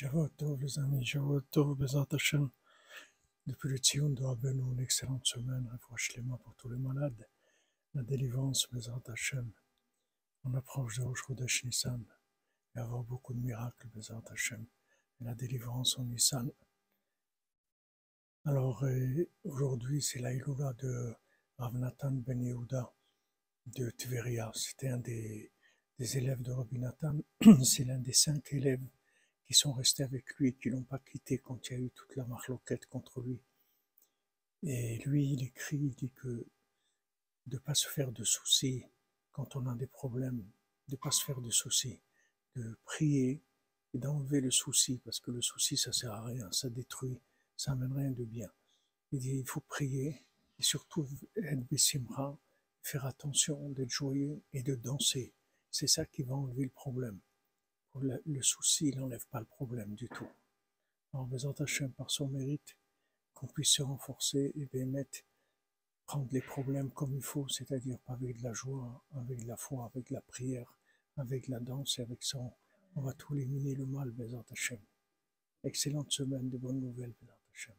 Shavuot les amis, Shavuot Bezat Hashem. Depuis le Tzion de Rabbeinu, une excellente semaine, les pour tous les malades, la délivrance, Bezat Hashem. On approche de Rosh Chodesh Nissan, et avoir beaucoup de miracles, Bezat Hashem, et la délivrance en Nissan. Alors, euh, aujourd'hui, c'est la Iloula de Rav Nathan Ben Yehuda de Tveria. C'était un des, des élèves de Rabbi Nathan, c'est l'un des cinq élèves qui sont restés avec lui, qui l'ont pas quitté quand il y a eu toute la marloquette contre lui. Et lui, il écrit, il dit que de ne pas se faire de soucis quand on a des problèmes, de ne pas se faire de soucis, de prier et d'enlever le souci, parce que le souci, ça sert à rien, ça détruit, ça amène rien de bien. Il dit, il faut prier et surtout être bessimra, faire attention d'être joyeux et de danser. C'est ça qui va enlever le problème le, souci, n'enlève pas le problème du tout. En faisant Hachem par son mérite, qu'on puisse se renforcer et bien mettre, prendre les problèmes comme il faut, c'est-à-dire avec de la joie, avec de la foi, avec la prière, avec la danse et avec son. On va tout éliminer le mal, Bézant Hachem. Excellente semaine de bonnes nouvelles, Bézant Hachem.